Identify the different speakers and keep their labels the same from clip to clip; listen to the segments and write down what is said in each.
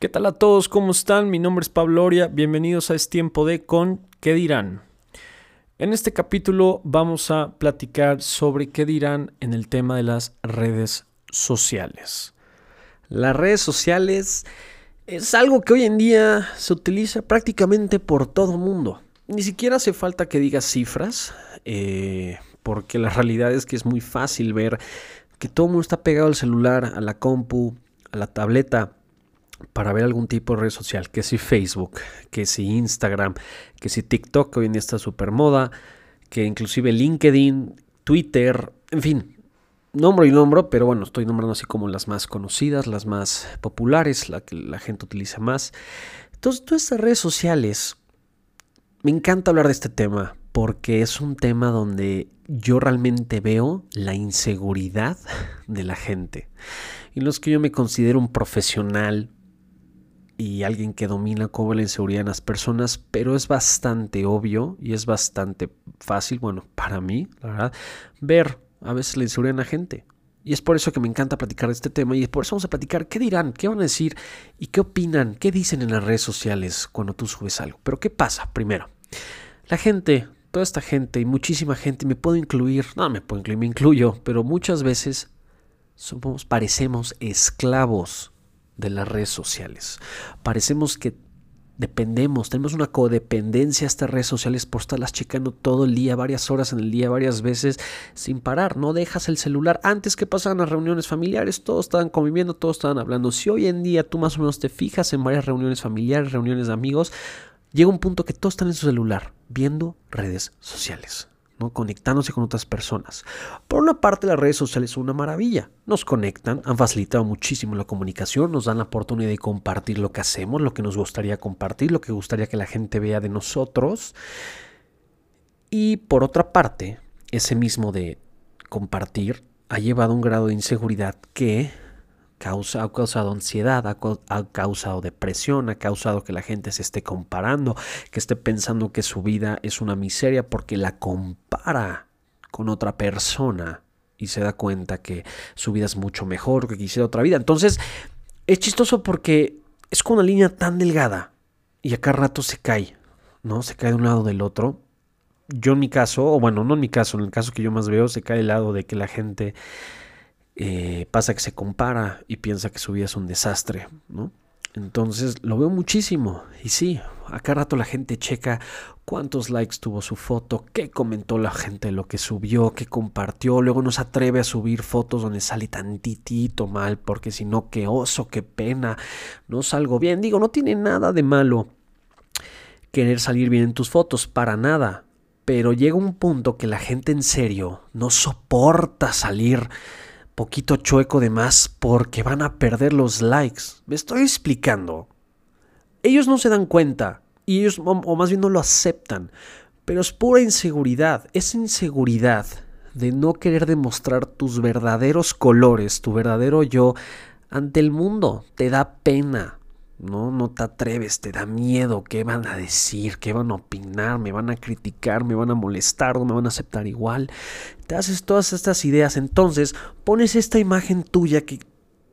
Speaker 1: ¿Qué tal a todos? ¿Cómo están? Mi nombre es Pablo Oria. Bienvenidos a Es Tiempo de Con ¿Qué dirán? En este capítulo vamos a platicar sobre qué dirán en el tema de las redes sociales. Las redes sociales es algo que hoy en día se utiliza prácticamente por todo el mundo. Ni siquiera hace falta que digas cifras, eh, porque la realidad es que es muy fácil ver que todo el mundo está pegado al celular, a la compu, a la tableta para ver algún tipo de red social, que si Facebook, que si Instagram, que si TikTok, que hoy en día está súper moda, que inclusive LinkedIn, Twitter, en fin, nombro y nombro, pero bueno, estoy nombrando así como las más conocidas, las más populares, la que la gente utiliza más. Entonces, todas estas redes sociales, me encanta hablar de este tema, porque es un tema donde yo realmente veo la inseguridad de la gente. Y no es que yo me considero un profesional y alguien que domina cómo la inseguridad en las personas, pero es bastante obvio y es bastante fácil, bueno, para mí, la verdad, ver a veces la inseguridad en la gente. Y es por eso que me encanta platicar de este tema y es por eso vamos a platicar qué dirán, qué van a decir y qué opinan, qué dicen en las redes sociales cuando tú subes algo. Pero ¿qué pasa? Primero, la gente, toda esta gente y muchísima gente, me puedo incluir, no me puedo incluir, me incluyo, pero muchas veces somos, parecemos esclavos de las redes sociales. Parecemos que dependemos, tenemos una codependencia a estas redes sociales por estarlas checando todo el día, varias horas en el día, varias veces, sin parar. No dejas el celular. Antes que pasaban las reuniones familiares, todos estaban conviviendo, todos estaban hablando. Si hoy en día tú más o menos te fijas en varias reuniones familiares, reuniones de amigos, llega un punto que todos están en su celular, viendo redes sociales conectándose con otras personas. Por una parte, las redes sociales son una maravilla. Nos conectan, han facilitado muchísimo la comunicación, nos dan la oportunidad de compartir lo que hacemos, lo que nos gustaría compartir, lo que gustaría que la gente vea de nosotros. Y por otra parte, ese mismo de compartir ha llevado a un grado de inseguridad que ha causado ansiedad, ha, causado depresión, ha causado que la gente se esté comparando, que esté pensando que su vida es una miseria porque la compara con otra persona y se da cuenta que su vida es mucho mejor, que quisiera otra vida. Entonces, es chistoso porque es con una línea tan delgada y acá rato se cae, ¿no? Se cae de un lado del otro. Yo en mi caso, o bueno, no en mi caso, en el caso que yo más veo, se cae del lado de que la gente eh, pasa que se compara y piensa que su vida es un desastre, ¿no? Entonces lo veo muchísimo. Y sí, acá rato la gente checa cuántos likes tuvo su foto, qué comentó la gente lo que subió, qué compartió. Luego no se atreve a subir fotos donde sale tantitito mal, porque si no, qué oso, qué pena, no salgo bien. Digo, no tiene nada de malo querer salir bien en tus fotos, para nada. Pero llega un punto que la gente en serio no soporta salir poquito chueco de más porque van a perder los likes. Me estoy explicando. Ellos no se dan cuenta y ellos, o más bien no lo aceptan, pero es pura inseguridad. Es inseguridad de no querer demostrar tus verdaderos colores, tu verdadero yo ante el mundo. Te da pena. ¿No? No te atreves, te da miedo, ¿qué van a decir? ¿Qué van a opinar? ¿Me van a criticar? ¿Me van a molestar? ¿No me van a aceptar igual? Te haces todas estas ideas, entonces pones esta imagen tuya que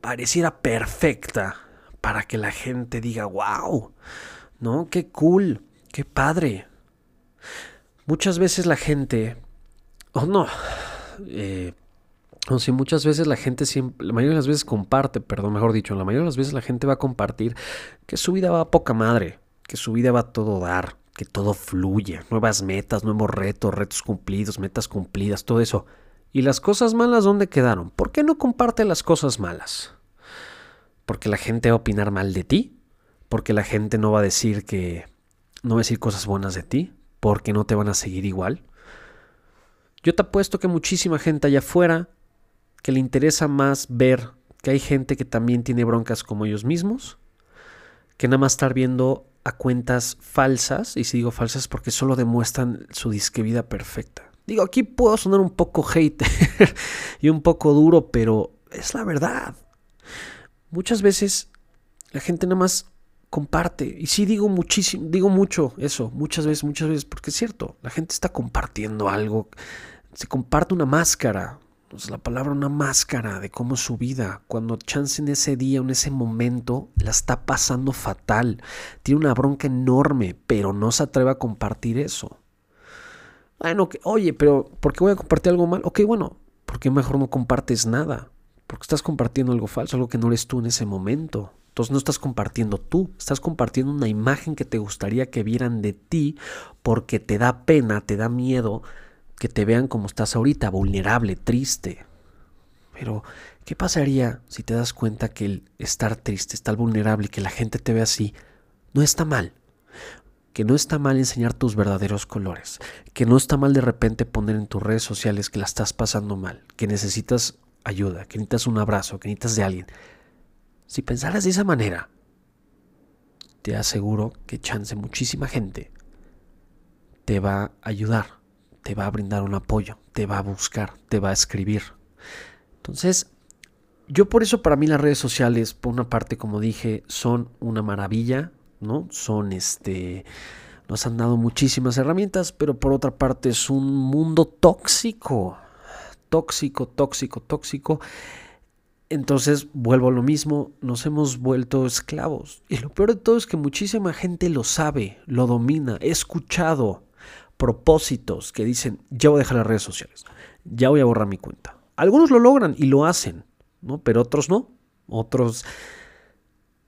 Speaker 1: pareciera perfecta para que la gente diga, wow, ¿no? Qué cool, qué padre. Muchas veces la gente, o oh no, eh, o muchas veces la gente siempre, la mayoría de las veces comparte, perdón, mejor dicho, la mayoría de las veces la gente va a compartir que su vida va a poca madre, que su vida va a todo dar, que todo fluye, nuevas metas, nuevos retos, retos cumplidos, metas cumplidas, todo eso. ¿Y las cosas malas dónde quedaron? ¿Por qué no comparte las cosas malas? ¿Porque la gente va a opinar mal de ti? ¿Porque la gente no va a decir que no va a decir cosas buenas de ti? ¿Porque no te van a seguir igual? Yo te apuesto que muchísima gente allá afuera que le interesa más ver que hay gente que también tiene broncas como ellos mismos, que nada más estar viendo a cuentas falsas, y si digo falsas porque solo demuestran su disque vida perfecta. Digo, aquí puedo sonar un poco hater y un poco duro, pero es la verdad. Muchas veces la gente nada más comparte. Y sí digo muchísimo, digo mucho eso, muchas veces, muchas veces, porque es cierto, la gente está compartiendo algo, se comparte una máscara, es la palabra una máscara de cómo su vida. Cuando Chance en ese día, en ese momento, la está pasando fatal. Tiene una bronca enorme, pero no se atreve a compartir eso. Bueno, oye, pero ¿por qué voy a compartir algo mal? Ok, bueno, ¿por qué mejor no compartes nada? Porque estás compartiendo algo falso, algo que no eres tú en ese momento. Entonces no estás compartiendo tú, estás compartiendo una imagen que te gustaría que vieran de ti porque te da pena, te da miedo que te vean como estás ahorita, vulnerable, triste. Pero, ¿qué pasaría si te das cuenta que el estar triste, estar vulnerable y que la gente te ve así, no está mal? Que no está mal enseñar tus verdaderos colores, que no está mal de repente poner en tus redes sociales que la estás pasando mal, que necesitas ayuda, que necesitas un abrazo, que necesitas de alguien. Si pensaras de esa manera, te aseguro que chance muchísima gente te va a ayudar te va a brindar un apoyo, te va a buscar, te va a escribir. Entonces, yo por eso para mí las redes sociales, por una parte, como dije, son una maravilla, ¿no? Son este nos han dado muchísimas herramientas, pero por otra parte es un mundo tóxico, tóxico, tóxico, tóxico. Entonces vuelvo a lo mismo, nos hemos vuelto esclavos. Y lo peor de todo es que muchísima gente lo sabe, lo domina, he escuchado propósitos que dicen, ya voy a dejar las redes sociales, ya voy a borrar mi cuenta. Algunos lo logran y lo hacen, ¿no? Pero otros no. Otros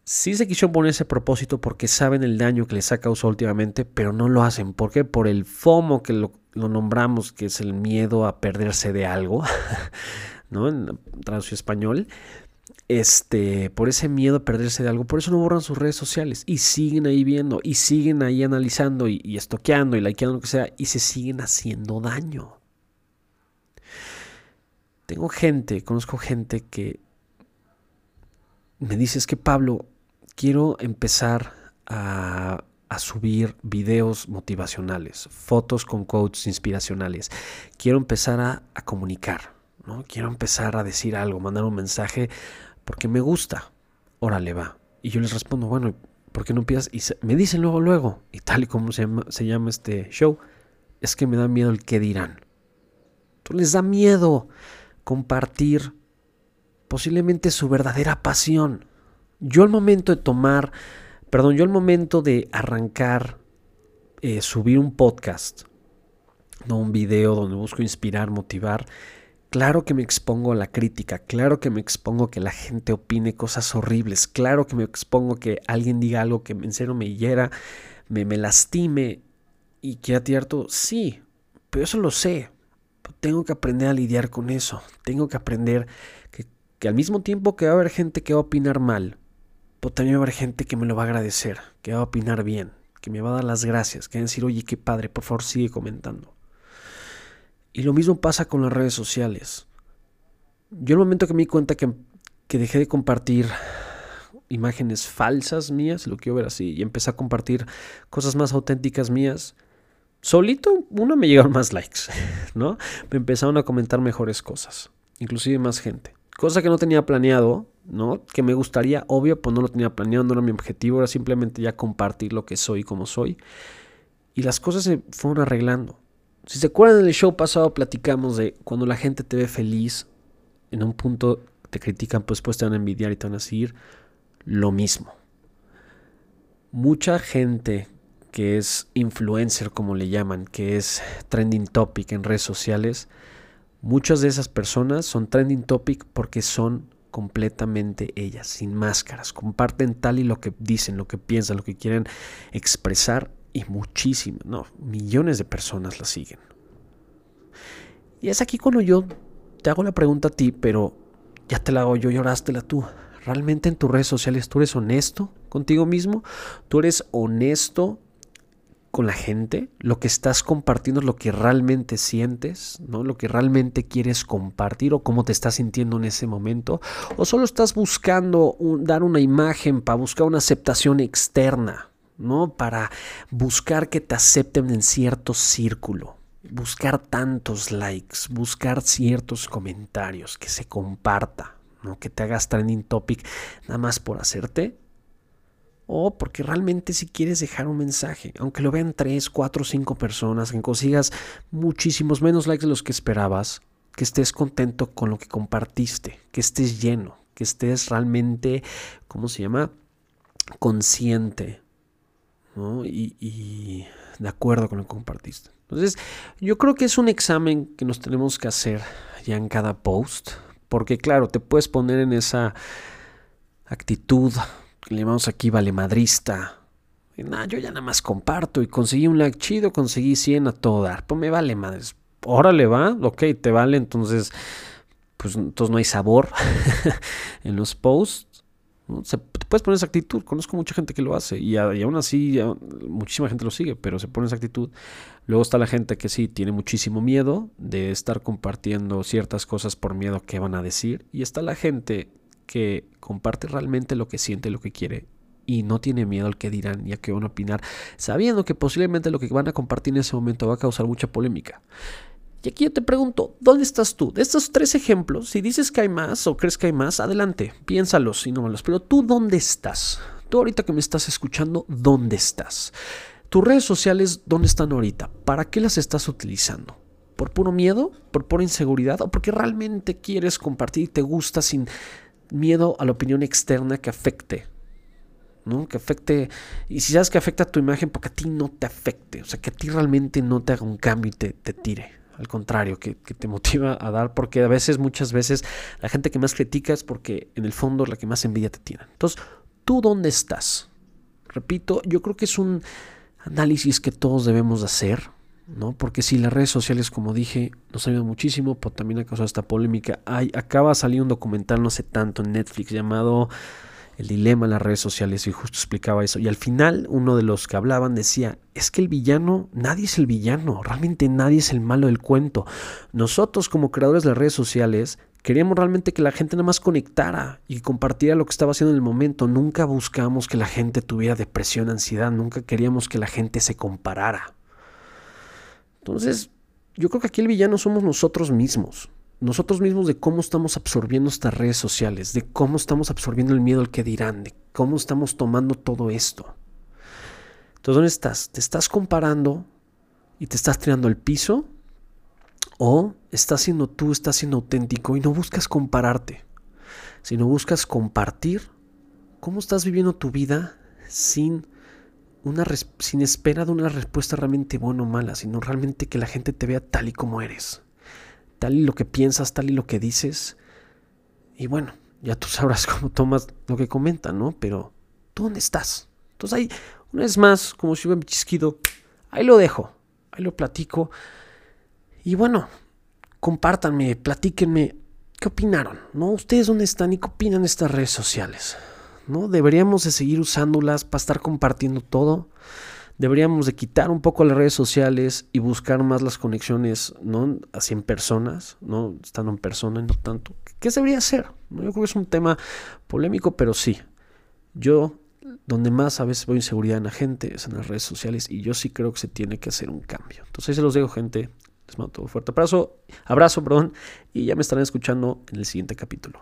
Speaker 1: sí se quisieron poner ese propósito porque saben el daño que les ha causado últimamente, pero no lo hacen. ¿Por qué? Por el FOMO que lo, lo nombramos, que es el miedo a perderse de algo, ¿no? En traducción español este, por ese miedo a perderse de algo, por eso no borran sus redes sociales y siguen ahí viendo y siguen ahí analizando y, estoqueando y likeando lo que sea y se siguen haciendo daño. Tengo gente, conozco gente que me dice es que Pablo, quiero empezar a, a subir videos motivacionales, fotos con quotes inspiracionales. Quiero empezar a, a comunicar, ¿no? Quiero empezar a decir algo, mandar un mensaje porque me gusta. Órale, va. Y yo les respondo, bueno, ¿por qué no empiezas? Y me dicen luego, luego, y tal y como se llama, se llama este show, es que me da miedo el qué dirán. Entonces les da miedo compartir posiblemente su verdadera pasión. Yo al momento de tomar, perdón, yo al momento de arrancar, eh, subir un podcast, no un video donde busco inspirar, motivar, Claro que me expongo a la crítica, claro que me expongo a que la gente opine cosas horribles, claro que me expongo a que alguien diga algo que en serio me hiera, me, me lastime y quiera tirar. Sí, pero eso lo sé. Tengo que aprender a lidiar con eso. Tengo que aprender que, que al mismo tiempo que va a haber gente que va a opinar mal, pero también va a haber gente que me lo va a agradecer, que va a opinar bien, que me va a dar las gracias, que va a decir, oye, qué padre, por favor sigue comentando. Y lo mismo pasa con las redes sociales. Yo el momento que me di cuenta que, que dejé de compartir imágenes falsas mías, lo quiero ver así, y empecé a compartir cosas más auténticas mías, solito, uno me llegaron más likes, ¿no? Me empezaron a comentar mejores cosas, inclusive más gente. Cosa que no tenía planeado, ¿no? Que me gustaría, obvio, pues no lo tenía planeado, no era mi objetivo, era simplemente ya compartir lo que soy como soy. Y las cosas se fueron arreglando. Si se acuerdan del show pasado platicamos de cuando la gente te ve feliz, en un punto te critican, pues después te van a envidiar y te van a seguir, lo mismo. Mucha gente que es influencer, como le llaman, que es trending topic en redes sociales, muchas de esas personas son trending topic porque son completamente ellas, sin máscaras, comparten tal y lo que dicen, lo que piensan, lo que quieren expresar y muchísimas, no, millones de personas la siguen. Y es aquí cuando yo te hago la pregunta a ti, pero ya te la hago yo, llorástela tú. ¿Realmente en tus redes sociales tú eres honesto contigo mismo? ¿Tú eres honesto con la gente? ¿Lo que estás compartiendo es lo que realmente sientes? ¿no? ¿Lo que realmente quieres compartir o cómo te estás sintiendo en ese momento? ¿O solo estás buscando dar una imagen para buscar una aceptación externa? ¿No? Para buscar que te acepten en cierto círculo, buscar tantos likes, buscar ciertos comentarios, que se comparta, ¿no? Que te hagas trending topic nada más por hacerte. O porque realmente si quieres dejar un mensaje, aunque lo vean 3, 4, 5 personas, que consigas muchísimos menos likes de los que esperabas, que estés contento con lo que compartiste, que estés lleno, que estés realmente, ¿cómo se llama? Consciente, y de acuerdo con lo que compartiste. Entonces, yo creo que es un examen que nos tenemos que hacer ya en cada post, porque claro, te puedes poner en esa actitud que le llamamos aquí valemadrista. Nah, yo ya nada más comparto y conseguí un like chido, conseguí 100 a todo dar. Pues me vale madres. Órale, va, ok, te vale, entonces, pues entonces no hay sabor en los posts. Se, te puedes poner esa actitud. Conozco mucha gente que lo hace y, aún así muchísima gente lo sigue, pero se pone esa actitud. Luego está la gente que sí tiene muchísimo miedo de estar compartiendo ciertas cosas por miedo a qué van a decir. Y está la gente que comparte realmente lo que siente, lo que quiere y no tiene miedo al que dirán y a qué van a opinar, sabiendo que posiblemente lo que van a compartir en ese momento va a causar mucha polémica. Y aquí yo te pregunto, ¿dónde estás tú? De estos tres ejemplos, si dices que hay más o crees que hay más, adelante, piénsalos y no me los. Pero tú, ¿dónde estás? Tú ahorita que me estás escuchando, ¿dónde estás? Tus redes sociales, ¿dónde están ahorita? ¿Para qué las estás utilizando? ¿Por puro miedo? ¿Por pura inseguridad? ¿O porque realmente quieres compartir y te gusta sin miedo a la opinión externa que afecte? ¿no? Que afecte, y si sabes que afecta a tu imagen, porque a ti no te afecte, o sea, que a ti realmente no te haga un cambio y te tire al contrario, que, te motiva a dar, porque a veces, muchas veces, la gente que más critica es porque en el fondo la que más envidia te tiene. Entonces, ¿tú dónde estás? Repito, yo creo que es un análisis que todos debemos hacer, ¿no? Porque si las redes sociales, como dije, nos ayudan muchísimo, pero también ha causado esta polémica. Hay, acaba de salir un documental no sé tanto en Netflix llamado el dilema en las redes sociales y justo explicaba eso. Y al final uno de los que hablaban decía, es que el villano, nadie es el villano, realmente nadie es el malo del cuento. Nosotros como creadores de las redes sociales queríamos realmente que la gente nada más conectara y compartiera lo que estaba haciendo en el momento. Nunca buscamos que la gente tuviera depresión, ansiedad, nunca queríamos que la gente se comparara. Entonces, yo creo que aquí el villano somos nosotros mismos nosotros mismos de cómo estamos absorbiendo estas redes sociales, de cómo estamos absorbiendo el miedo al que dirán, de cómo estamos tomando todo esto. Entonces, ¿dónde estás? ¿Te estás comparando y te estás tirando al piso? ¿O estás siendo tú, estás siendo auténtico y no buscas compararte, sino buscas compartir cómo estás viviendo tu vida sin, una sin espera de una respuesta realmente buena o mala, sino realmente que la gente te vea tal y como eres? Tal y lo que piensas, tal y lo que dices. Y bueno, ya tú sabrás cómo tomas lo que comentan, ¿no? Pero, ¿tú dónde estás? Entonces ahí, una vez más, como si hubiera chisquido, ahí lo dejo, ahí lo platico. Y bueno, compártanme, platíquenme, ¿qué opinaron? ¿No? ¿Ustedes dónde están y qué opinan estas redes sociales? ¿No? Deberíamos de seguir usándolas para estar compartiendo todo deberíamos de quitar un poco las redes sociales y buscar más las conexiones, ¿no? Así en personas, ¿no? Estando en persona y no tanto. ¿Qué se debería hacer? Yo creo que es un tema polémico, pero sí. Yo, donde más a veces veo inseguridad en la gente es en las redes sociales y yo sí creo que se tiene que hacer un cambio. Entonces ahí se los dejo, gente. Les mando un fuerte abrazo, abrazo, perdón, y ya me estarán escuchando en el siguiente capítulo.